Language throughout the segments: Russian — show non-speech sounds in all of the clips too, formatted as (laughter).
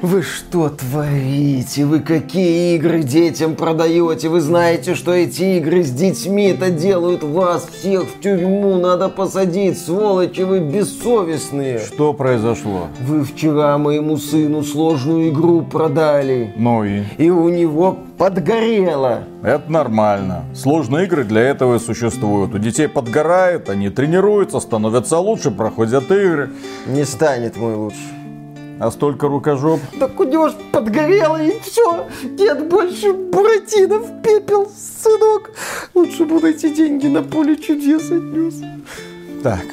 Вы что творите? Вы какие игры детям продаете? Вы знаете, что эти игры с детьми это делают вас всех в тюрьму. Надо посадить, сволочи, вы бессовестные. Что произошло? Вы вчера моему сыну сложную игру продали. Ну и? И у него подгорело. Это нормально. Сложные игры для этого и существуют. У детей подгорает, они тренируются, становятся лучше, проходят игры. Не станет мой лучше. А столько рукожоп? Так у него ж подгорело и все. Нет больше Буратино в пепел, сынок. Лучше бы эти деньги на поле чудес отнес. Так,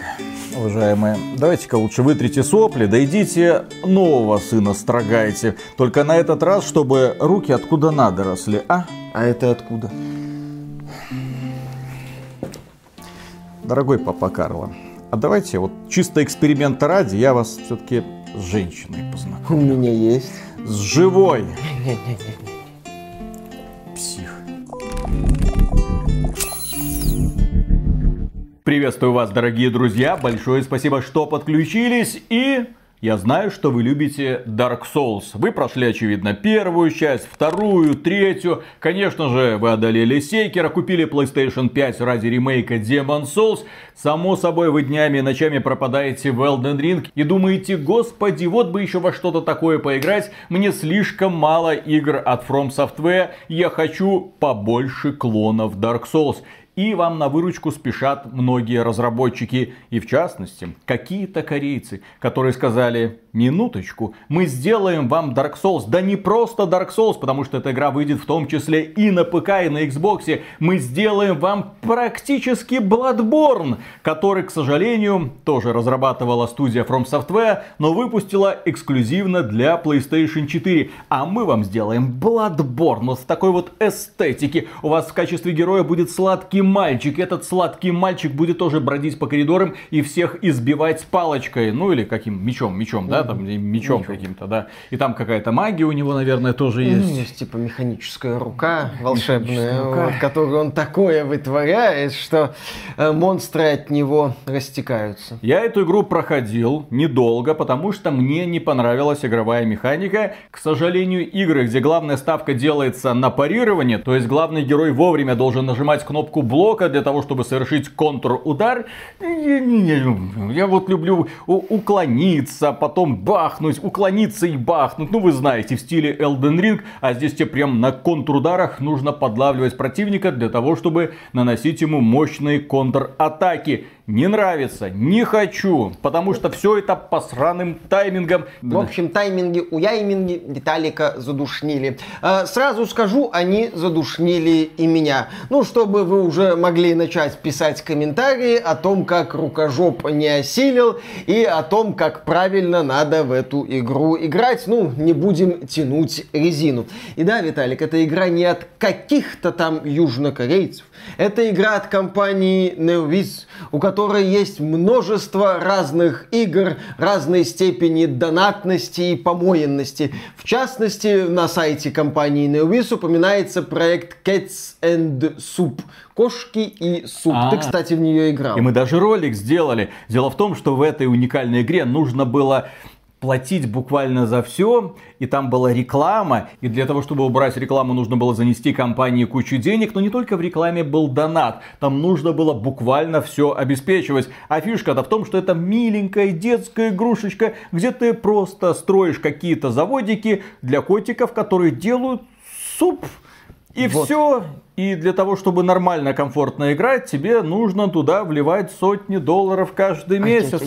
уважаемые, давайте-ка лучше вытрите сопли, да идите нового сына строгайте. Только на этот раз, чтобы руки откуда надо росли, а? А это откуда? Дорогой папа Карло, а давайте вот чисто эксперимента ради я вас все-таки с женщиной познакомлю. У меня есть. С живой. Псих. Приветствую вас, дорогие друзья. Большое спасибо, что подключились. И я знаю, что вы любите Dark Souls. Вы прошли, очевидно, первую часть, вторую, третью. Конечно же, вы одолели Сейкера, купили PlayStation 5 ради ремейка Demon Souls. Само собой, вы днями и ночами пропадаете в Elden Ring и думаете, господи, вот бы еще во что-то такое поиграть. Мне слишком мало игр от From Software. Я хочу побольше клонов Dark Souls. И вам на выручку спешат многие разработчики. И в частности, какие-то корейцы, которые сказали, минуточку, мы сделаем вам Dark Souls. Да не просто Dark Souls, потому что эта игра выйдет в том числе и на ПК, и на Xbox. Мы сделаем вам практически Bloodborne, который, к сожалению, тоже разрабатывала студия From Software, но выпустила эксклюзивно для PlayStation 4. А мы вам сделаем Bloodborne вот в такой вот эстетике. У вас в качестве героя будет сладкий мальчик. Этот сладкий мальчик будет тоже бродить по коридорам и всех избивать палочкой. Ну или каким мечом, мечом, да, там мечом, мечом. каким-то, да. И там какая-то магия у него, наверное, тоже есть. Ну, есть типа механическая рука волшебная, рука. Вот, которую он такое вытворяет, что э, монстры от него растекаются. Я эту игру проходил недолго, потому что мне не понравилась игровая механика. К сожалению, игры, где главная ставка делается на парирование, то есть главный герой вовремя должен нажимать кнопку блока для того, чтобы совершить контрудар. Я, я, я вот люблю уклониться, потом бахнуть, уклониться и бахнуть. Ну, вы знаете, в стиле Elden Ring. А здесь тебе прям на контрударах нужно подлавливать противника для того, чтобы наносить ему мощные контратаки не нравится, не хочу, потому что все это по сраным таймингам. В общем, тайминги у Яйминги Виталика задушнили. А, сразу скажу, они задушнили и меня. Ну, чтобы вы уже могли начать писать комментарии о том, как рукожоп не осилил и о том, как правильно надо в эту игру играть. Ну, не будем тянуть резину. И да, Виталик, эта игра не от каких-то там южнокорейцев. Это игра от компании NeoViz, у которой есть множество разных игр разной степени донатности и помоенности. В частности, на сайте компании NeoViz упоминается проект Cats and Soup. Кошки и суп. А-а-а. Ты, кстати, в нее играл. И мы даже ролик сделали. Дело в том, что в этой уникальной игре нужно было платить буквально за все, и там была реклама, и для того, чтобы убрать рекламу, нужно было занести компании кучу денег, но не только в рекламе был донат, там нужно было буквально все обеспечивать. А фишка-то в том, что это миленькая детская игрушечка, где ты просто строишь какие-то заводики для котиков, которые делают суп. И вот. все, и для того, чтобы нормально, комфортно играть, тебе нужно туда вливать сотни долларов каждый месяц.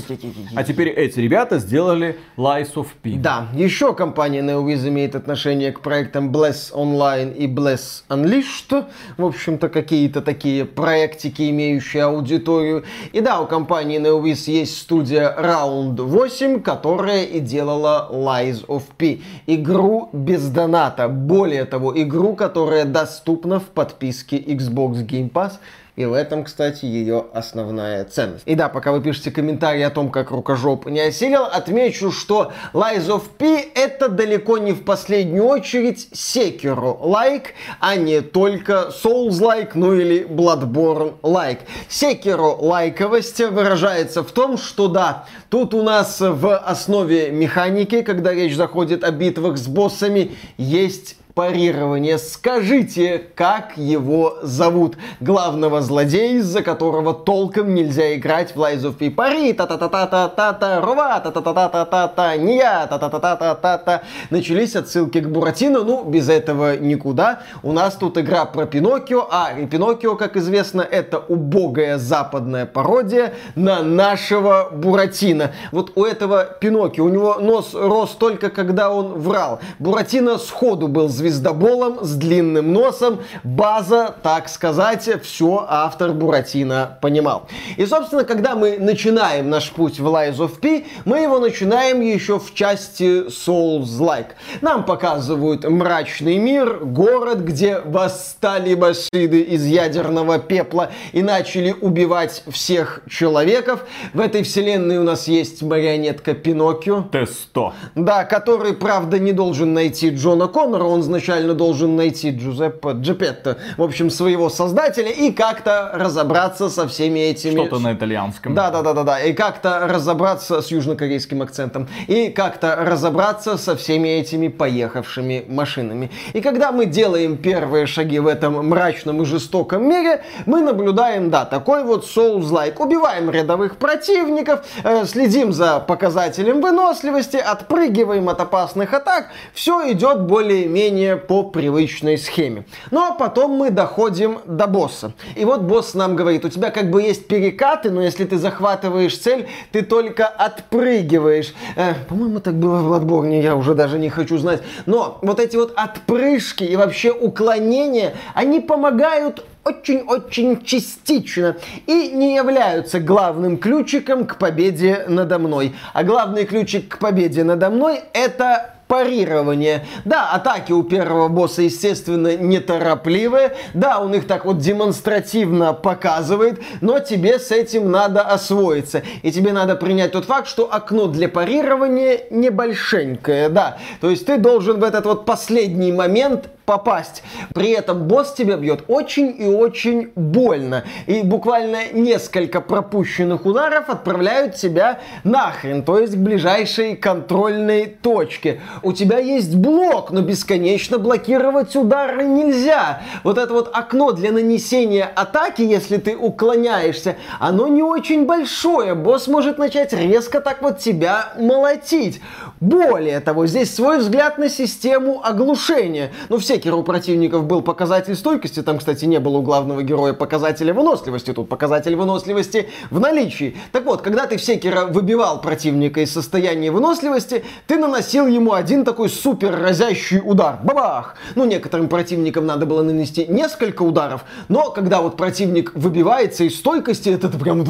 А теперь эти ребята сделали Lies of P. Да, еще компания NeoWiz имеет отношение к проектам Bless Online и Bless Unleashed. В общем-то, какие-то такие проектики, имеющие аудиторию. И да, у компании NeoWiz есть студия Round 8, которая и делала Lies of P. Игру без доната. Более того, игру, которая доступна в подписке подписке Xbox Game Pass И в этом, кстати, ее основная ценность. И да, пока вы пишете комментарии о том, как рукожоп не осилил, отмечу, что Lies of P это далеко не в последнюю очередь Sekiro-like, а не только Souls-like, ну или Bloodborne-like. Sekiro-лайковость выражается в том, что да, тут у нас в основе механики, когда речь заходит о битвах с боссами, есть парирование. Скажите, как его зовут? Главного злодея, из-за которого толком нельзя играть в Lies of P. Пари, та-та-та-та-та-та, рова, та-та-та-та-та-та, я, та-та-та-та-та-та. Начались отсылки к Буратино, ну, без этого никуда. У нас тут игра про Пиноккио, а и Пиноккио, как известно, это убогая западная пародия на нашего Буратино. Вот у этого Пиноккио, у него нос рос только когда он врал. Буратино сходу был звездой звездоболом с длинным носом. База, так сказать, все автор Буратино понимал. И, собственно, когда мы начинаем наш путь в Lies of P, мы его начинаем еще в части Souls-like. Нам показывают мрачный мир, город, где восстали башиды из ядерного пепла и начали убивать всех человеков. В этой вселенной у нас есть марионетка Пиноккио. Т-100. Да, который, правда, не должен найти Джона Коннора, он изначально должен найти Джузеппе Джепетто, в общем, своего создателя, и как-то разобраться со всеми этими... Что-то на итальянском. Да, да, да, да, да. И как-то разобраться с южнокорейским акцентом. И как-то разобраться со всеми этими поехавшими машинами. И когда мы делаем первые шаги в этом мрачном и жестоком мире, мы наблюдаем, да, такой вот Souls-like. Убиваем рядовых противников, э, следим за показателем выносливости, отпрыгиваем от опасных атак. Все идет более-менее по привычной схеме. Ну а потом мы доходим до босса. И вот босс нам говорит, у тебя как бы есть перекаты, но если ты захватываешь цель, ты только отпрыгиваешь. Э, по-моему, так было в Bloodborne, я уже даже не хочу знать. Но вот эти вот отпрыжки и вообще уклонения, они помогают очень-очень частично и не являются главным ключиком к победе надо мной. А главный ключик к победе надо мной это парирование. Да, атаки у первого босса, естественно, неторопливые. Да, он их так вот демонстративно показывает, но тебе с этим надо освоиться. И тебе надо принять тот факт, что окно для парирования небольшенькое, да. То есть ты должен в этот вот последний момент попасть. При этом босс тебя бьет очень и очень больно. И буквально несколько пропущенных ударов отправляют тебя нахрен, то есть к ближайшей контрольной точке. У тебя есть блок, но бесконечно блокировать удары нельзя. Вот это вот окно для нанесения атаки, если ты уклоняешься, оно не очень большое. Босс может начать резко так вот тебя молотить. Более того, здесь свой взгляд на систему оглушения. Ну, все Секера у противников был показатель стойкости, там, кстати, не было у главного героя показателя выносливости, тут показатель выносливости в наличии. Так вот, когда ты в Секера выбивал противника из состояния выносливости, ты наносил ему один такой супер разящий удар. Бабах! Ну, некоторым противникам надо было нанести несколько ударов, но когда вот противник выбивается из стойкости, это прям...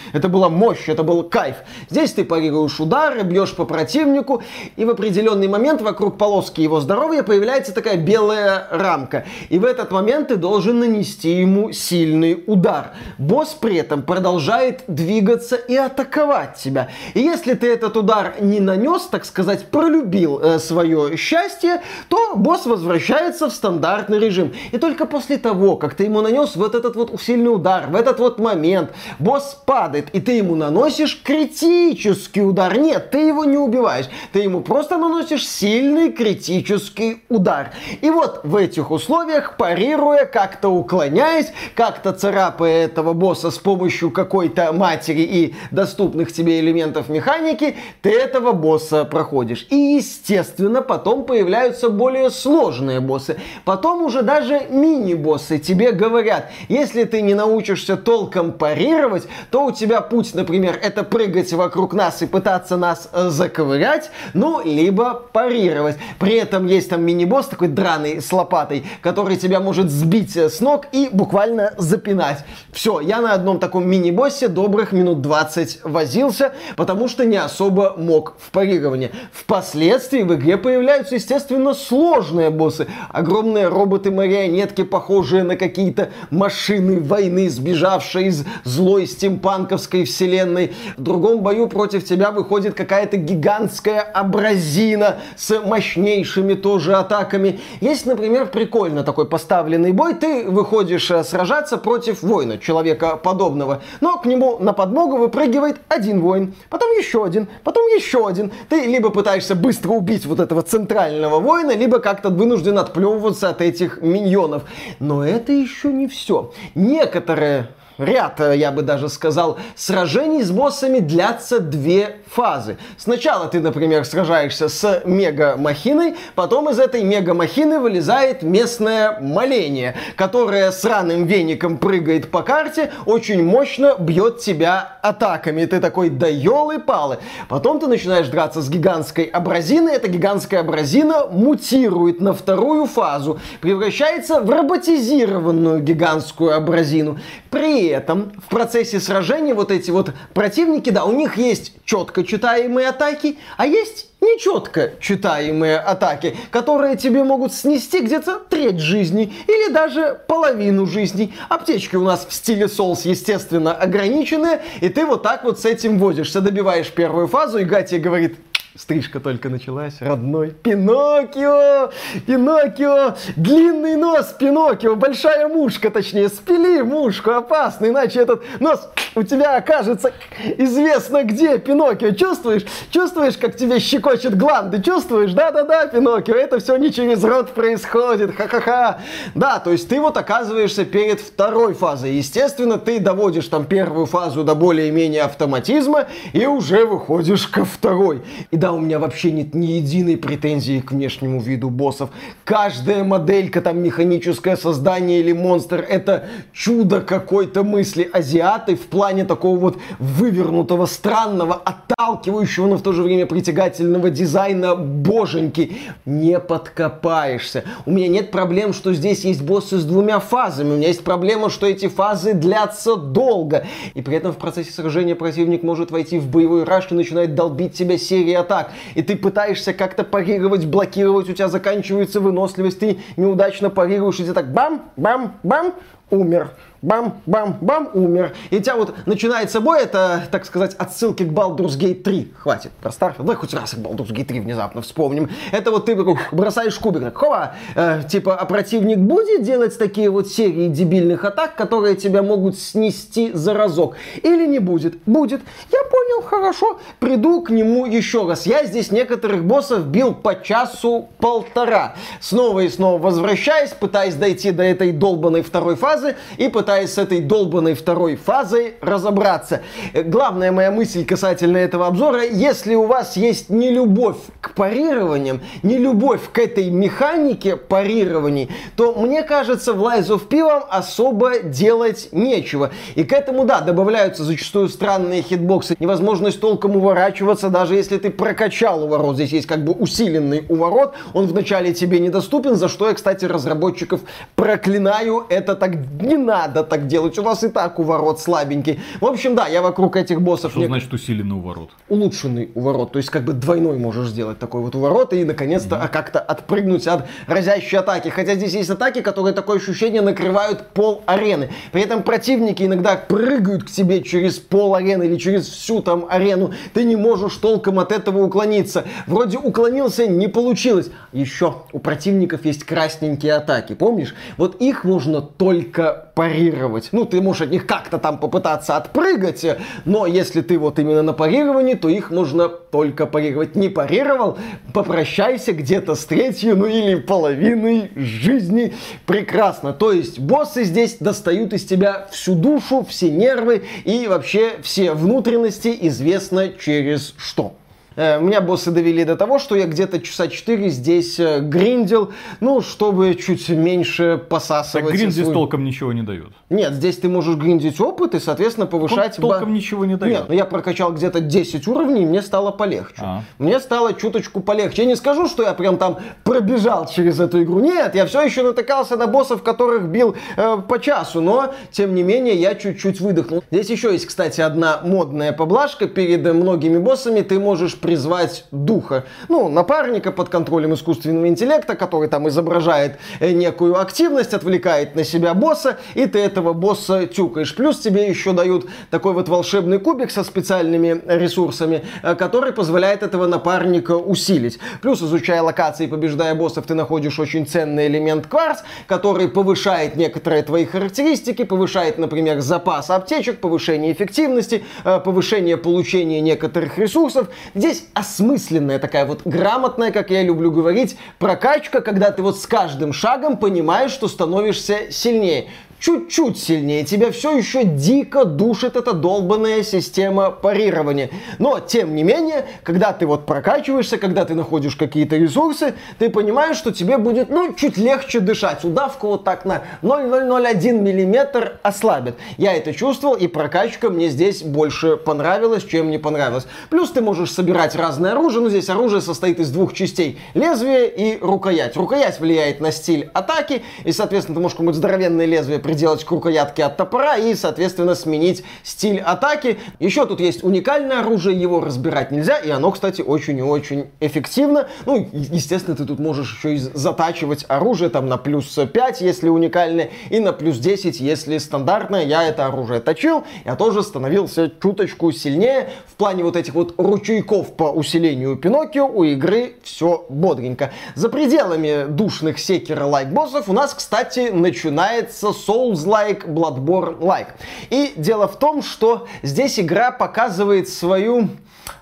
(laughs) Это была мощь, это был кайф. Здесь ты парируешь удары, бьешь по противнику, и в определенный момент вокруг полоски его здоровья появляется такая белая белая рамка. И в этот момент ты должен нанести ему сильный удар. Босс при этом продолжает двигаться и атаковать тебя. И если ты этот удар не нанес, так сказать, пролюбил э, свое счастье, то босс возвращается в стандартный режим. И только после того, как ты ему нанес вот этот вот сильный удар, в этот вот момент, босс падает, и ты ему наносишь критический удар. Нет, ты его не убиваешь. Ты ему просто наносишь сильный критический удар. И вот вот в этих условиях, парируя, как-то уклоняясь, как-то царапая этого босса с помощью какой-то матери и доступных тебе элементов механики, ты этого босса проходишь. И, естественно, потом появляются более сложные боссы. Потом уже даже мини-боссы тебе говорят, если ты не научишься толком парировать, то у тебя путь, например, это прыгать вокруг нас и пытаться нас заковырять, ну, либо парировать. При этом есть там мини-босс такой драный пьяный с лопатой, который тебя может сбить с ног и буквально запинать. Все, я на одном таком мини-боссе добрых минут 20 возился, потому что не особо мог в парировании. Впоследствии в игре появляются, естественно, сложные боссы. Огромные роботы-марионетки, похожие на какие-то машины войны, сбежавшие из злой стимпанковской вселенной. В другом бою против тебя выходит какая-то гигантская абразина с мощнейшими тоже атаками. Есть, например, прикольно такой поставленный бой. Ты выходишь э, сражаться против воина, человека подобного. Но к нему на подмогу выпрыгивает один воин, потом еще один, потом еще один. Ты либо пытаешься быстро убить вот этого центрального воина, либо как-то вынужден отплевываться от этих миньонов. Но это еще не все. Некоторые ряд, э, я бы даже сказал, сражений с боссами длятся две фазы. Сначала ты, например, сражаешься с мега-махиной, потом из этой мега-махины вылезает местное моление, которое с раным веником прыгает по карте, очень мощно бьет тебя атаками. Ты такой, да елы-палы. Потом ты начинаешь драться с гигантской абразиной, эта гигантская абразина мутирует на вторую фазу, превращается в роботизированную гигантскую абразину. При этом в процессе сражения вот эти вот противники, да, у них есть четко читаемые атаки, а есть нечетко читаемые атаки, которые тебе могут снести где-то треть жизни или даже половину жизни. Аптечки у нас в стиле Souls, естественно, ограниченные, и ты вот так вот с этим возишься, добиваешь первую фазу, и Гати говорит, Стрижка только началась, родной. Пиноккио! Пиноккио! Длинный нос Пиноккио, большая мушка, точнее, спили мушку, опасно, иначе этот нос у тебя окажется известно где, Пиноккио. Чувствуешь? Чувствуешь, как тебе щекочет гланды? Чувствуешь? Да-да-да, Пиноккио, это все не через рот происходит, ха-ха-ха. Да, то есть ты вот оказываешься перед второй фазой. Естественно, ты доводишь там первую фазу до более-менее автоматизма и уже выходишь ко второй. И да, у меня вообще нет ни единой претензии к внешнему виду боссов. Каждая моделька, там, механическое создание или монстр, это чудо какой-то мысли. Азиаты в плане такого вот вывернутого, странного, отталкивающего, но в то же время притягательного дизайна боженьки. Не подкопаешься. У меня нет проблем, что здесь есть боссы с двумя фазами. У меня есть проблема, что эти фазы длятся долго. И при этом в процессе сражения противник может войти в боевой раш и начинает долбить тебя серией от так. И ты пытаешься как-то парировать, блокировать, у тебя заканчивается выносливость, ты неудачно парируешь, и ты так бам, бам, бам, умер бам-бам-бам, умер. И у тебя вот начинается бой, это, так сказать, отсылки к Baldur's Gate 3. Хватит про Starfield, давай хоть раз к Baldur's Gate 3 внезапно вспомним. Это вот ты бросаешь кубик, хова, э, типа, а противник будет делать такие вот серии дебильных атак, которые тебя могут снести за разок? Или не будет? Будет. Я понял, хорошо, приду к нему еще раз. Я здесь некоторых боссов бил по часу полтора. Снова и снова возвращаясь, пытаясь дойти до этой долбанной второй фазы и пытаясь с этой долбанной второй фазой разобраться. Э, главная моя мысль касательно этого обзора, если у вас есть не любовь к парированиям, не любовь к этой механике парирований, то мне кажется, в Lies of P особо делать нечего. И к этому, да, добавляются зачастую странные хитбоксы, невозможность толком уворачиваться, даже если ты прокачал уворот. Здесь есть как бы усиленный уворот, он вначале тебе недоступен, за что я, кстати, разработчиков проклинаю, это так не надо так делать, у нас и так уворот слабенький. В общем, да, я вокруг этих боссов... Что не... значит усиленный уворот? Улучшенный уворот, то есть как бы двойной можешь сделать такой вот уворот и наконец-то mm-hmm. как-то отпрыгнуть от разящей атаки. Хотя здесь есть атаки, которые такое ощущение накрывают пол арены. При этом противники иногда прыгают к тебе через пол арены или через всю там арену. Ты не можешь толком от этого уклониться. Вроде уклонился, не получилось. Еще у противников есть красненькие атаки, помнишь? Вот их можно только парировать. Ну, ты можешь от них как-то там попытаться отпрыгать, но если ты вот именно на парировании, то их можно только парировать. Не парировал, попрощайся где-то с третью, ну или половиной жизни. Прекрасно. То есть боссы здесь достают из тебя всю душу, все нервы и вообще все внутренности известно через что. Э, меня боссы довели до того, что я где-то часа 4 здесь э, гриндил, ну, чтобы чуть меньше посасывать. Так гринд здесь свой... толком ничего не дает. Нет, здесь ты можешь гриндить опыт и, соответственно, повышать... Он толком ничего не дает. Нет, но я прокачал где-то 10 уровней, и мне стало полегче. А. Мне стало чуточку полегче. Я не скажу, что я прям там пробежал через эту игру. Нет, я все еще натыкался на боссов, которых бил э, по часу, но, тем не менее, я чуть-чуть выдохнул. Здесь еще есть, кстати, одна модная поблажка. Перед многими боссами ты можешь призвать духа. Ну, напарника под контролем искусственного интеллекта, который там изображает э, некую активность, отвлекает на себя босса, и ты этого босса тюкаешь. Плюс тебе еще дают такой вот волшебный кубик со специальными ресурсами, э, который позволяет этого напарника усилить. Плюс, изучая локации и побеждая боссов, ты находишь очень ценный элемент кварц, который повышает некоторые твои характеристики, повышает, например, запас аптечек, повышение эффективности, э, повышение получения некоторых ресурсов. Здесь осмысленная такая вот грамотная, как я люблю говорить, прокачка, когда ты вот с каждым шагом понимаешь, что становишься сильнее чуть-чуть сильнее, тебя все еще дико душит эта долбанная система парирования. Но, тем не менее, когда ты вот прокачиваешься, когда ты находишь какие-то ресурсы, ты понимаешь, что тебе будет, ну, чуть легче дышать. Удавка вот так на 0,001 миллиметр ослабит. Я это чувствовал, и прокачка мне здесь больше понравилась, чем не понравилась. Плюс ты можешь собирать разное оружие, но здесь оружие состоит из двух частей. Лезвие и рукоять. Рукоять влияет на стиль атаки, и, соответственно, ты можешь какое-нибудь здоровенное лезвие приделать к от топора и, соответственно, сменить стиль атаки. Еще тут есть уникальное оружие, его разбирать нельзя, и оно, кстати, очень и очень эффективно. Ну, естественно, ты тут можешь еще и затачивать оружие там на плюс 5, если уникальное, и на плюс 10, если стандартное. Я это оружие точил, я тоже становился чуточку сильнее. В плане вот этих вот ручейков по усилению Пиноккио у игры все бодренько. За пределами душных секера-лайк боссов у нас, кстати, начинается соло Souls-like, Bloodborne-like. И дело в том, что здесь игра показывает свою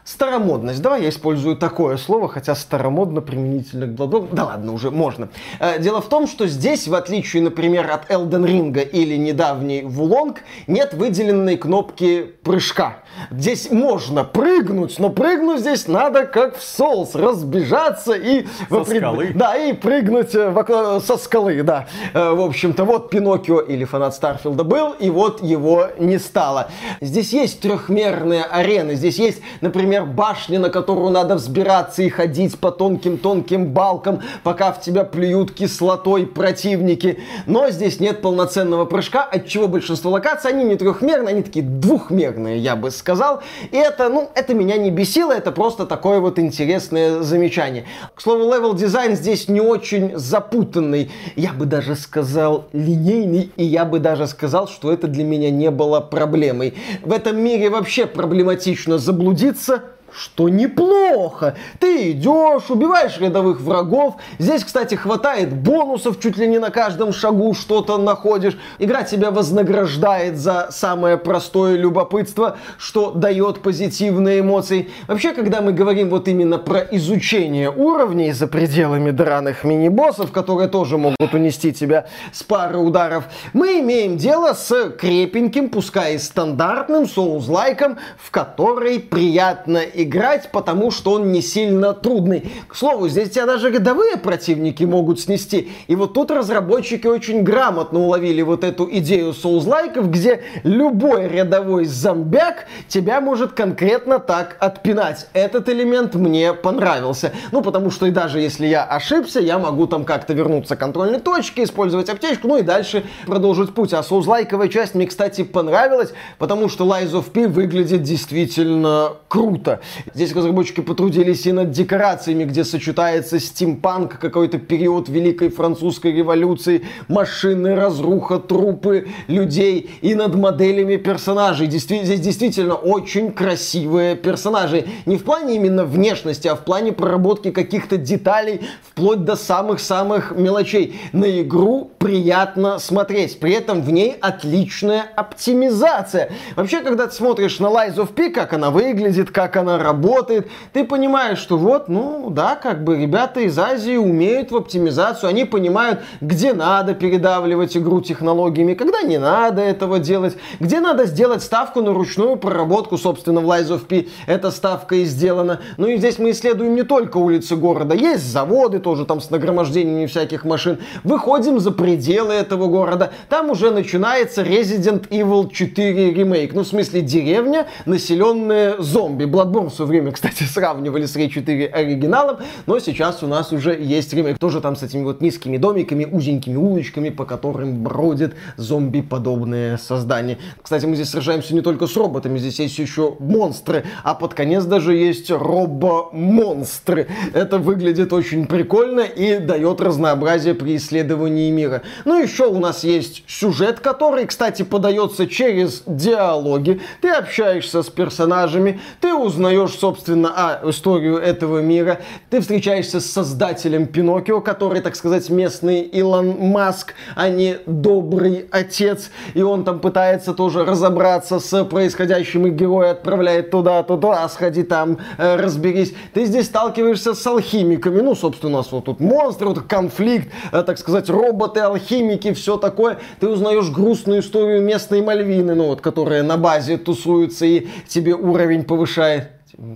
старомодность. Давай я использую такое слово, хотя старомодно применительно к Bloodborne. Да ладно, уже можно. Э, дело в том, что здесь, в отличие, например, от Elden Ring или недавней Вулонг, нет выделенной кнопки прыжка. Здесь можно прыгнуть, но прыгнуть здесь надо как в Souls, разбежаться и... Со пред... скалы? Да, и прыгнуть э, в... со скалы, да. Э, в общем-то, вот Пиноккио или фанат Старфилда был, и вот его не стало. Здесь есть трехмерные арены, здесь есть, например, башня, на которую надо взбираться и ходить по тонким-тонким балкам, пока в тебя плюют кислотой противники. Но здесь нет полноценного прыжка, от чего большинство локаций, они не трехмерные, они такие двухмерные, я бы сказал. И это, ну, это меня не бесило, это просто такое вот интересное замечание. К слову, level design здесь не очень запутанный, я бы даже сказал линейный, и я бы даже сказал, что это для меня не было проблемой. В этом мире вообще проблематично заблудиться, что неплохо. Ты идешь, убиваешь рядовых врагов. Здесь, кстати, хватает бонусов, чуть ли не на каждом шагу что-то находишь. Игра тебя вознаграждает за самое простое любопытство, что дает позитивные эмоции. Вообще, когда мы говорим вот именно про изучение уровней за пределами драных мини-боссов, которые тоже могут унести тебя с пары ударов, мы имеем дело с крепеньким, пускай и стандартным соус-лайком, в который приятно играть, потому что он не сильно трудный. К слову, здесь тебя даже рядовые противники могут снести. И вот тут разработчики очень грамотно уловили вот эту идею соузлайков, где любой рядовой зомбяк тебя может конкретно так отпинать. Этот элемент мне понравился. Ну, потому что и даже если я ошибся, я могу там как-то вернуться к контрольной точке, использовать аптечку, ну и дальше продолжить путь. А соузлайковая часть мне, кстати, понравилась, потому что Lies of P выглядит действительно круто. Здесь разработчики потрудились и над декорациями, где сочетается стимпанк, какой-то период Великой Французской революции, машины, разруха, трупы людей, и над моделями персонажей. здесь действительно очень красивые персонажи. Не в плане именно внешности, а в плане проработки каких-то деталей, вплоть до самых-самых мелочей. На игру приятно смотреть. При этом в ней отличная оптимизация. Вообще, когда ты смотришь на Lies of P, как она выглядит, как она работает, ты понимаешь, что вот, ну да, как бы ребята из Азии умеют в оптимизацию, они понимают, где надо передавливать игру технологиями, когда не надо этого делать, где надо сделать ставку на ручную проработку, собственно, в Lies of P эта ставка и сделана. Ну и здесь мы исследуем не только улицы города, есть заводы тоже там с нагромождениями всяких машин. Выходим за пределы этого города, там уже начинается Resident Evil 4 ремейк, ну в смысле деревня, населенная зомби. Bloodborne в свое время, кстати, (laughs) сравнивали с Ray 4 оригиналом, но сейчас у нас уже есть ремейк, тоже там с этими вот низкими домиками, узенькими улочками, по которым бродят зомби-подобные создания. Кстати, мы здесь сражаемся не только с роботами, здесь есть еще монстры, а под конец даже есть робо-монстры. Это выглядит очень прикольно и дает разнообразие при исследовании мира. Ну, еще у нас есть сюжет, который, кстати, подается через диалоги. Ты общаешься с персонажами, ты узнаешь, собственно, а, историю этого мира, ты встречаешься с создателем Пиноккио, который, так сказать, местный Илон Маск, а не добрый отец, и он там пытается тоже разобраться с происходящим, и герой отправляет туда, туда, сходи там, э, разберись. Ты здесь сталкиваешься с алхимиками, ну, собственно, у нас вот тут монстры, вот конфликт, э, так сказать, роботы, алхимики, все такое. Ты узнаешь грустную историю местной Мальвины, ну, вот, которая на базе тусуется и тебе уровень повышает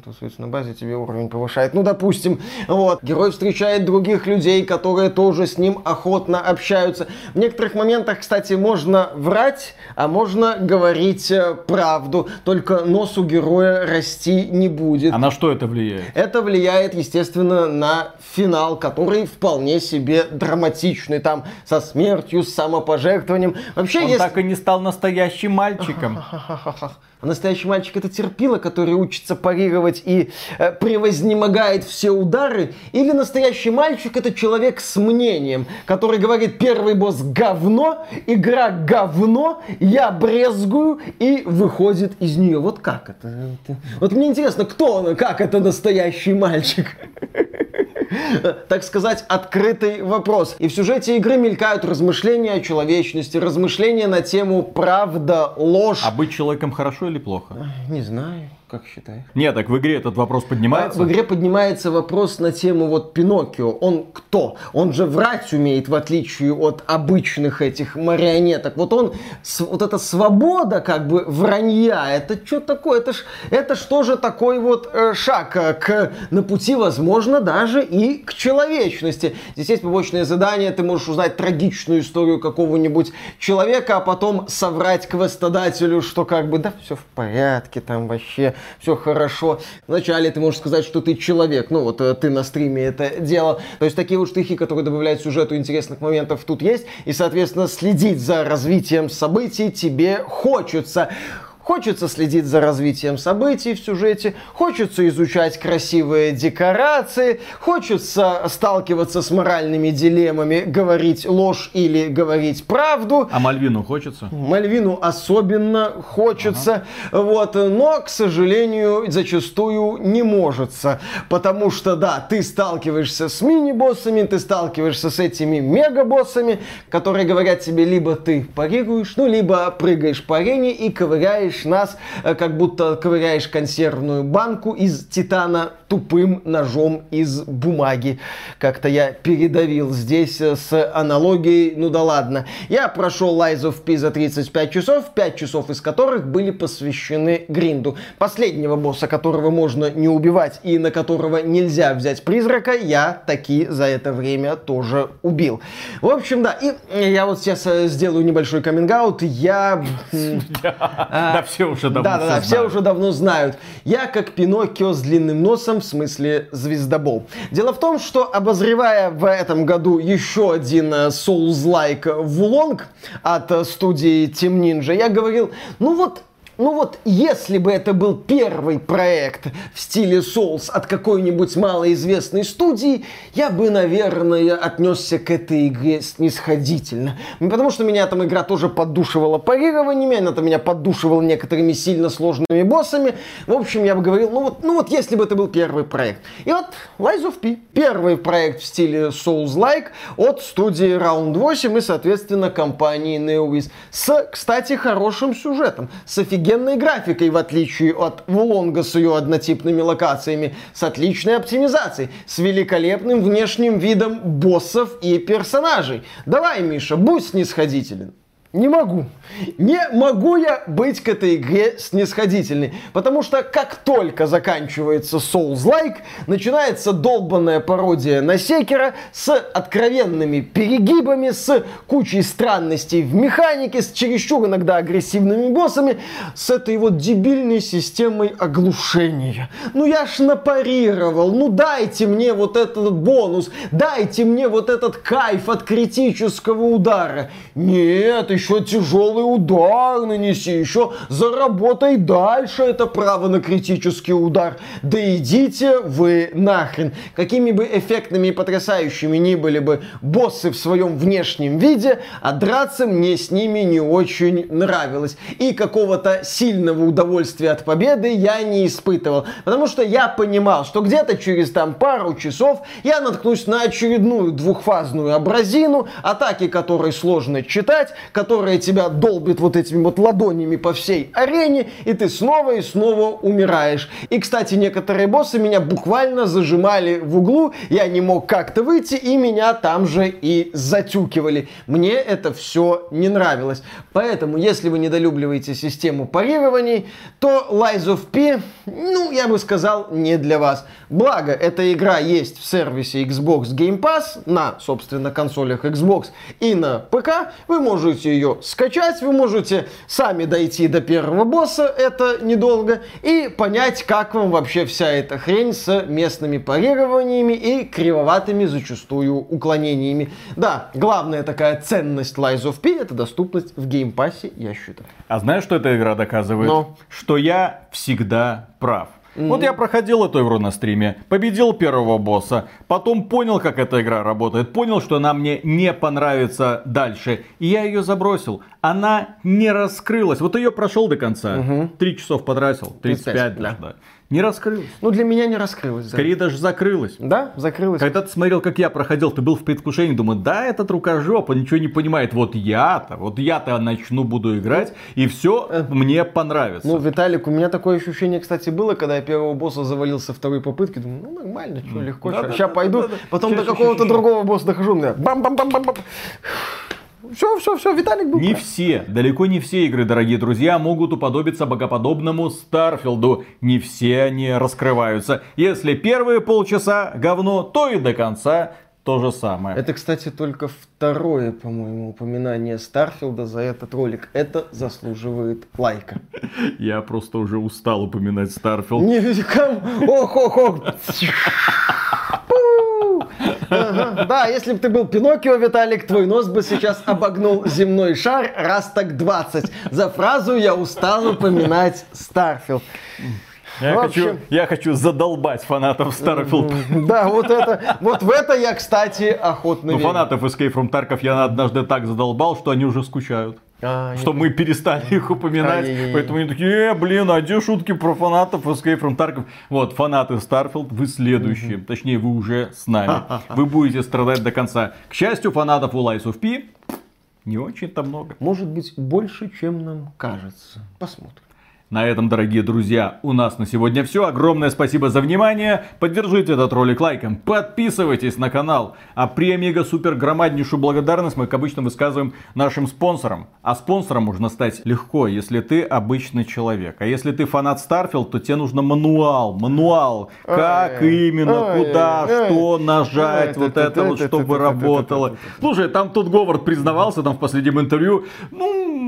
тусуется на базе, тебе уровень повышает. Ну, допустим, вот. Герой встречает других людей, которые тоже с ним охотно общаются. В некоторых моментах, кстати, можно врать, а можно говорить э, правду. Только нос у героя расти не будет. А на что это влияет? Это влияет, естественно, на финал, который вполне себе драматичный. Там со смертью, с самопожертвованием. Вообще, Он если... так и не стал настоящим мальчиком. (laughs) А настоящий мальчик это терпила, который учится парировать и э, превознемогает все удары? Или настоящий мальчик это человек с мнением, который говорит, первый босс говно, игра говно, я брезгую и выходит из нее. Вот как это? Вот мне интересно, кто он, как это настоящий мальчик? (laughs) (laughs) так сказать, открытый вопрос. И в сюжете игры мелькают размышления о человечности, размышления на тему правда, ложь. А быть человеком хорошо или плохо? Не знаю. Как считаешь? Нет, так в игре этот вопрос поднимается. В игре поднимается вопрос на тему вот Пиноккио. Он кто? Он же врать умеет, в отличие от обычных этих марионеток. Вот он, вот эта свобода как бы вранья, это что такое? Это ж, это что же такой вот э, шаг э, к, на пути, возможно, даже и к человечности. Здесь есть побочное задание, ты можешь узнать трагичную историю какого-нибудь человека, а потом соврать квестодателю, что как бы, да, все в порядке, там вообще все хорошо. Вначале ты можешь сказать, что ты человек, ну вот э, ты на стриме это делал. То есть такие вот штрихи, которые добавляют сюжету интересных моментов тут есть. И, соответственно, следить за развитием событий тебе хочется. Хочется следить за развитием событий в сюжете, хочется изучать красивые декорации, хочется сталкиваться с моральными дилеммами, говорить ложь или говорить правду. А Мальвину хочется? Мальвину особенно хочется, ага. вот, но, к сожалению, зачастую не можется, потому что, да, ты сталкиваешься с мини-боссами, ты сталкиваешься с этими мега-боссами, которые говорят тебе, либо ты парируешь, ну, либо прыгаешь по арене и ковыряешь ковыряешь нас, э, как будто ковыряешь консервную банку из титана тупым ножом из бумаги. Как-то я передавил здесь э, с аналогией, ну да ладно. Я прошел Lies of P за 35 часов, 5 часов из которых были посвящены гринду. Последнего босса, которого можно не убивать и на которого нельзя взять призрака, я таки за это время тоже убил. В общем, да, и я вот сейчас э, сделаю небольшой каминг-аут. Я... Да, все уже давно Да, да, да, все уже давно знают. Я как Пиноккио с длинным носом, в смысле звездобол. Дело в том, что обозревая в этом году еще один э, Souls-like Вулонг от э, студии Team Ninja, я говорил, ну вот ну вот, если бы это был первый проект в стиле Souls от какой-нибудь малоизвестной студии, я бы, наверное, отнесся к этой игре снисходительно. Потому что меня там игра тоже поддушивала парированиями, она там меня поддушивала некоторыми сильно сложными боссами. В общем, я бы говорил, ну вот, ну вот если бы это был первый проект. И вот Lies of P. Первый проект в стиле Souls-like от студии Round 8 и, соответственно, компании NeoWiz. С, кстати, хорошим сюжетом, с офигенной графикой, в отличие от Вулонга с ее однотипными локациями, с отличной оптимизацией, с великолепным внешним видом боссов и персонажей. Давай, Миша, будь снисходителен. Не могу. Не могу я быть к этой игре снисходительной. Потому что как только заканчивается Souls-like, начинается долбанная пародия на Секера с откровенными перегибами, с кучей странностей в механике, с чересчур иногда агрессивными боссами, с этой вот дебильной системой оглушения. Ну я ж напарировал, ну дайте мне вот этот бонус, дайте мне вот этот кайф от критического удара. Нет, еще тяжелый удар нанеси, еще заработай дальше это право на критический удар. Да идите вы нахрен. Какими бы эффектными и потрясающими ни были бы боссы в своем внешнем виде, а драться мне с ними не очень нравилось. И какого-то сильного удовольствия от победы я не испытывал. Потому что я понимал, что где-то через там пару часов я наткнусь на очередную двухфазную абразину, атаки которой сложно читать, которые которая тебя долбит вот этими вот ладонями по всей арене, и ты снова и снова умираешь. И, кстати, некоторые боссы меня буквально зажимали в углу, я не мог как-то выйти, и меня там же и затюкивали. Мне это все не нравилось. Поэтому, если вы недолюбливаете систему парирований, то Lies of P, ну, я бы сказал, не для вас. Благо, эта игра есть в сервисе Xbox Game Pass на, собственно, консолях Xbox и на ПК. Вы можете ее ее скачать, вы можете сами дойти до первого босса, это недолго, и понять, как вам вообще вся эта хрень с местными парированиями и кривоватыми зачастую уклонениями. Да, главная такая ценность Lies of P это доступность в Game Pass'е, я считаю. А знаешь, что эта игра доказывает? Ну. Что я всегда прав. Mm-hmm. Вот я проходил эту игру на стриме, победил первого босса, потом понял, как эта игра работает, понял, что она мне не понравится дальше, и я ее забросил. Она не раскрылась. Вот ее прошел до конца, три mm-hmm. часов потратил, 35, 35 да. Не раскрылась. Ну, для меня не раскрылась. Да. Скорее даже закрылась. Да, закрылась. Когда ты смотрел, как я проходил, ты был в предвкушении, думаю, да, этот рукожопа ничего не понимает. Вот я-то, вот я-то начну, буду играть, и все мне понравится. Ну, Виталик, у меня такое ощущение, кстати, было, когда я первого босса завалился второй попытки. Думаю, ну, нормально, что, легко. Да, сейчас да, пойду, да, да, да. потом до какого-то другого босса дохожу, меня бам-бам-бам-бам. Все, все, все, Виталик был Не все, далеко не все игры, дорогие друзья, могут уподобиться богоподобному Старфилду. Не все они раскрываются. Если первые полчаса говно, то и до конца то же самое. Это, кстати, только второе, по-моему, упоминание Старфилда за этот ролик. Это заслуживает лайка. (laughs) Я просто уже устал упоминать Starfield. Не, ох, ох, ох. (laughs) Да, если бы ты был Пиноккио, Виталик, твой нос бы сейчас обогнул земной шар раз так 20. За фразу я устал упоминать Старфилд. Я, хочу, я хочу задолбать фанатов Starfield. Да, вот это, вот в это я, кстати, охотно Ну, фанатов Escape from Tarkov я однажды так задолбал, что они уже скучают. А, что мы перестали их упоминать. А, поэтому они такие, э, блин, а где шутки про фанатов Escape from Tarkov? Вот, фанаты Starfield, вы следующие. Угу. Точнее, вы уже с нами. (laughs) Вы будете страдать до конца. К счастью, фанатов у Lies of P не очень-то много. Может быть, больше, чем нам кажется. Посмотрим. На этом, дорогие друзья, у нас на сегодня все. Огромное спасибо за внимание. Поддержите этот ролик лайком, подписывайтесь на канал. А при омега Супер громаднейшую благодарность мы, как обычно, высказываем нашим спонсорам. А спонсором можно стать легко, если ты обычный человек. А если ты фанат Starfield, то тебе нужно мануал. Мануал. Как именно, куда, что нажать, вот это вот, чтобы работало. (laughs) Слушай, там тут Говард признавался там в последнем интервью. Ну,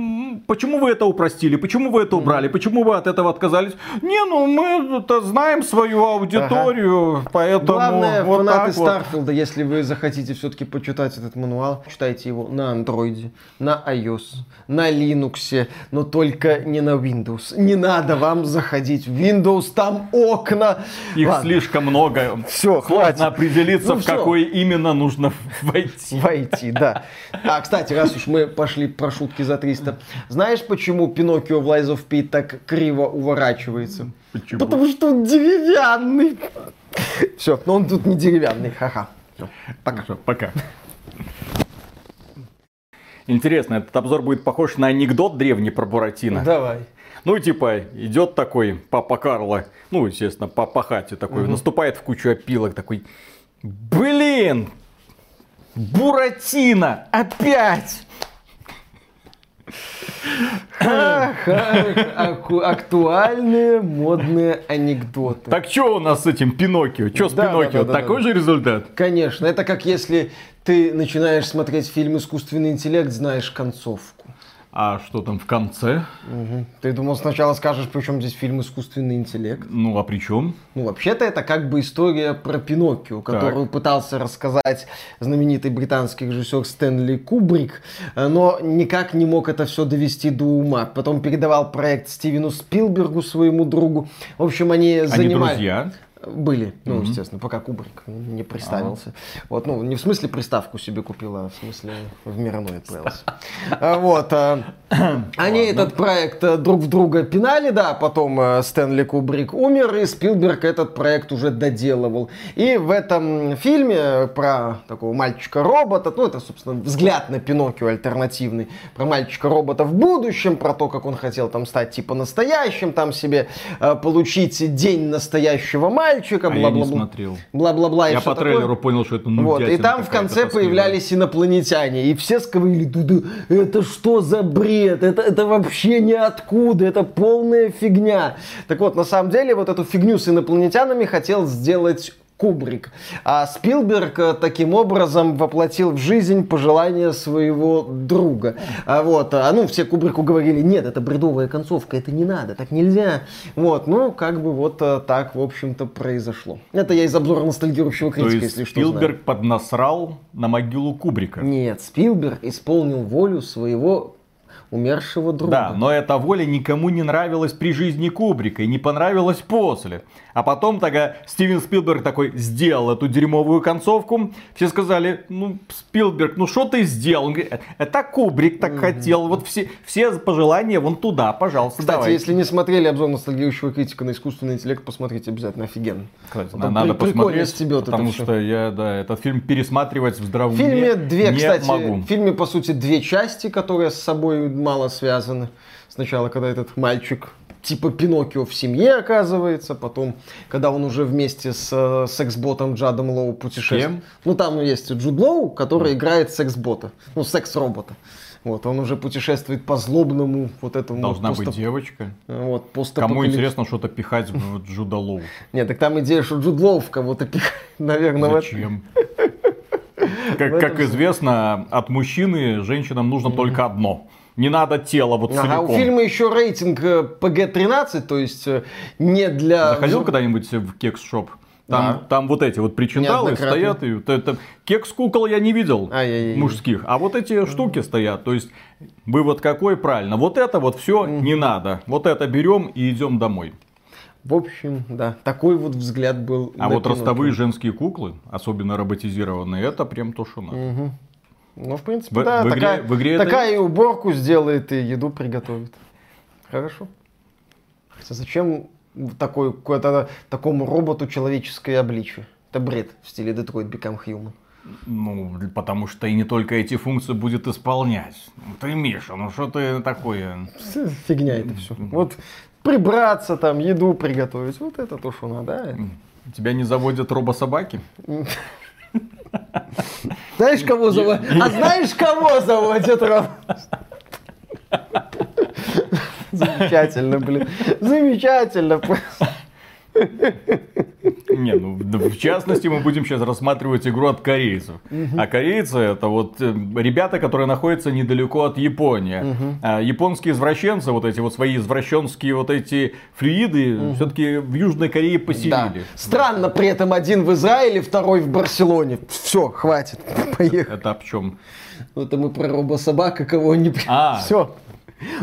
почему вы это упростили, почему вы это убрали, почему вы от этого отказались? Не, ну мы знаем свою аудиторию, ага. поэтому Главное, вот фанаты так вот. Старфилда, если вы захотите все-таки почитать этот мануал, читайте его на андроиде, на iOS, на Linux, но только не на Windows. Не надо вам заходить в Windows, там окна. Их Ладно. слишком много. Все, хватит. Нужно определиться, ну, в все. какой именно нужно (laughs) войти. Войти, да. А, кстати, раз уж мы пошли про шутки за 300. Знаешь, почему Пиноккио в Lies of P так криво уворачивается? Почему? Потому что он деревянный. Все, но он тут не деревянный, ха-ха. Пока. Все, пока. Интересно, этот обзор будет похож на анекдот древний про Буратино? Давай. Ну, типа, идет такой папа Карло, ну, естественно, по хате такой, угу. наступает в кучу опилок, такой, блин, Буратино, опять! Актуальные модные анекдоты. Так что у нас с этим Пиноккио? Что с Пиноккио? Такой же результат? Конечно. Это как если ты начинаешь смотреть фильм «Искусственный интеллект», знаешь концовку. А что там в конце? Угу. Ты думал сначала скажешь, при чем здесь фильм «Искусственный интеллект»? Ну, а при чем? Ну, вообще-то это как бы история про Пиноккио, которую так. пытался рассказать знаменитый британский режиссер Стэнли Кубрик, но никак не мог это все довести до ума. Потом передавал проект Стивену Спилбергу, своему другу. В общем, они, они занимали... друзья? Были, ну, mm-hmm. естественно, пока Кубрик не представился. А-а-а. Вот, ну, не в смысле приставку себе купила, а в смысле в мирной отправился. А, вот. А, (coughs) они этот проект э, друг в друга пинали, да, потом э, Стэнли Кубрик умер, и Спилберг этот проект уже доделывал. И в этом фильме про такого мальчика-робота, ну, это, собственно, взгляд на Пиноккио альтернативный, про мальчика-робота в будущем, про то, как он хотел там стать типа настоящим, там себе э, получить день настоящего мальчика, бла-бла-бла. А смотрел. Бла-бла-бла. Я по трейлеру такое. понял, что это ну Вот, и там в конце появлялись инопланетяне, и все да, это что за бред, это, это вообще ниоткуда, это полная фигня. Так вот, на самом деле, вот эту фигню с инопланетянами хотел сделать Кубрик. А Спилберг э, таким образом воплотил в жизнь пожелания своего друга. А вот, а ну все Кубрику говорили, нет, это бредовая концовка, это не надо, так нельзя. Вот, ну как бы вот э, так, в общем-то, произошло. Это я из обзора ностальгирующего критика, То есть если что Спилберг поднасрал на могилу Кубрика. Нет, Спилберг исполнил волю своего умершего друга. Да, но эта воля никому не нравилась при жизни Кубрика и не понравилась после. А потом тогда Стивен Спилберг такой сделал эту дерьмовую концовку. Все сказали, ну, Спилберг, ну что ты сделал? Он говорит, это Кубрик так mm-hmm. хотел. Вот все, все пожелания вон туда, пожалуйста, Кстати, давайте. если не смотрели обзор ностальгирующего критика на искусственный интеллект, посмотрите обязательно, офигенно. Кстати, надо при, посмотреть, стебет потому что я, да, этот фильм пересматривать в здравом В фильме две, не кстати, могу. в фильме, по сути, две части, которые с собой мало связаны. Сначала, когда этот мальчик типа Пиноккио в семье оказывается, потом, когда он уже вместе с э, секс-ботом Джадом Лоу путешествует. Ну, там есть Джуд Лоу, который mm. играет секс-бота, ну, секс-робота. Вот, он уже путешествует по злобному вот этому... Должна пост... быть девочка. Вот, Кому интересно что-то пихать в Джуда Лоу? Нет, так там идея, что Джуд Лоу в кого-то пихать, (laughs) наверное. Зачем? Как, как известно, от мужчины женщинам нужно только одно не надо тело вот ага, у фильма еще рейтинг PG-13, э, то есть э, не для... Заходил когда-нибудь в кекс-шоп? Там, да. там вот эти вот причиндалы стоят. И, это, это, кекс-кукол я не видел Ай-яй-яй. мужских. А вот эти штуки стоят. То есть вывод какой правильно. Вот это вот все не надо. Вот это берем и идем домой. В общем, да, такой вот взгляд был. А вот ростовые женские куклы, особенно роботизированные, это прям то, что надо. Угу. Ну, в принципе, в, да. В игре, такая, в игре такая это... и уборку сделает, и еду приготовит. Хорошо. Хотя зачем такой, какой-то такому роботу человеческое обличие? Это бред в стиле Detroit Become Human. Ну, потому что и не только эти функции будет исполнять. Ты, Миша, ну что ты такое? Фигня это все. Вот прибраться там, еду приготовить, вот это то, что надо. А? Тебя не заводят робособаки? (laughs) Знаешь, кого заводят? А знаешь, кого заводят Замечательно, блин. Замечательно. Не, ну в частности мы будем сейчас рассматривать игру от корейцев. А корейцы это вот э, ребята, которые находятся недалеко от Японии. А японские извращенцы, вот эти вот свои извращенские вот эти флюиды, все-таки в Южной Корее Да. поселили. Странно, при этом один в Израиле, второй в Барселоне. Все, хватит. (laughs) Поехали. Это об чем? Ну, Это мы про робособака кого-нибудь. А. (laughs) Все.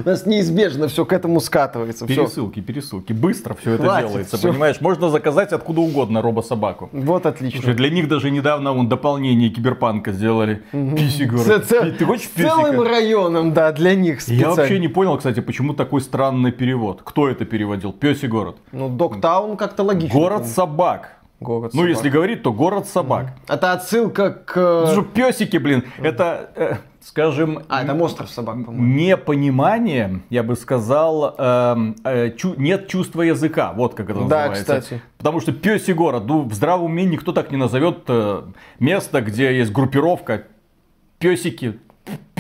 У нас неизбежно все к этому скатывается. Все. Пересылки, пересылки. Быстро все это Хватит, делается, всё. понимаешь? Можно заказать откуда угодно робособаку. Вот Слушай, отлично. для них даже недавно вон дополнение киберпанка сделали. Писи, Ц- говорят. ц- Ты хочешь с целым районом, да, для них Я специально. вообще не понял, кстати, почему такой странный перевод. Кто это переводил? Песи город. Ну, Догтаун как-то логично. Город собак. Город Ну, собак. если говорить, то город собак. Это отсылка к... Это же песики, блин. Это, э, скажем, А, там остров собак, по-моему. непонимание, я бы сказал, эм, э, чу- нет чувства языка. Вот как это Да, называется. кстати. Потому что пёсий город, ну, в здравом уме никто так не назовет э, место, где есть группировка песики.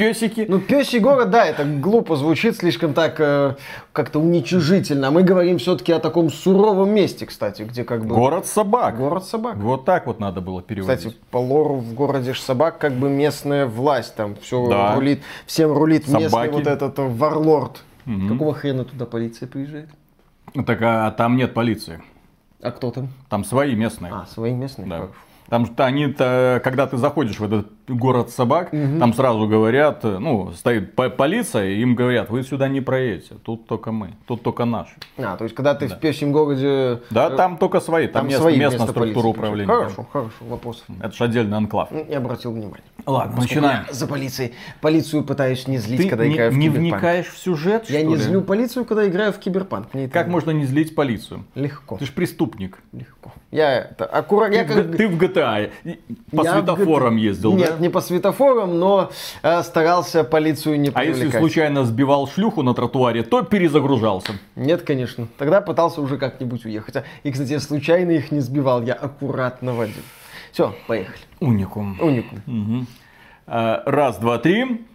Песики. Ну, песий город, да, это глупо звучит, слишком так э, как-то уничижительно. А мы говорим все-таки о таком суровом месте, кстати, где как бы... город собак. Город собак. Вот так вот надо было переводить. Кстати, по лору в городе ж собак как бы местная власть, там все Да. рулит, всем рулит местный Собаки. вот этот варлорд. Какого хрена туда полиция приезжает? Так а там нет полиции. А кто там? Там свои местные. А, свои местные. Да. Хорошо. Там что они-то, когда ты заходишь в этот город собак, там сразу говорят, ну, стоит по- полиция, и им говорят, вы сюда не проедете, тут только мы, тут только наши. А, то есть, когда ты в песьем городе... Да, э, там только свои, там, там мест- свои местная структура полиции управления. Хорошо, хорошо, вопросов. нет. Это же отдельный анклав. Не обратил внимания. Ладно, Поскольку начинаем. я За полицией. Полицию пытаюсь не злить, Ты когда не, играю в не киберпанк. вникаешь в сюжет, Я не ли? злю полицию, когда играю в киберпанк. Мне Как можно не злить полицию? Легко. Ты же преступник. Легко. Я это аккуратно. Я Ты, как в, ты в GTA и по Я светофорам ездил, Нет, да? не по светофорам, но э, старался полицию не А если привлекать. случайно сбивал шлюху на тротуаре, то перезагружался. Нет, конечно. Тогда пытался уже как-нибудь уехать. А, И, кстати, случайно их не сбивал, я аккуратно водил. Все, поехали. Уникум. Уникум. А, Раз, два, три.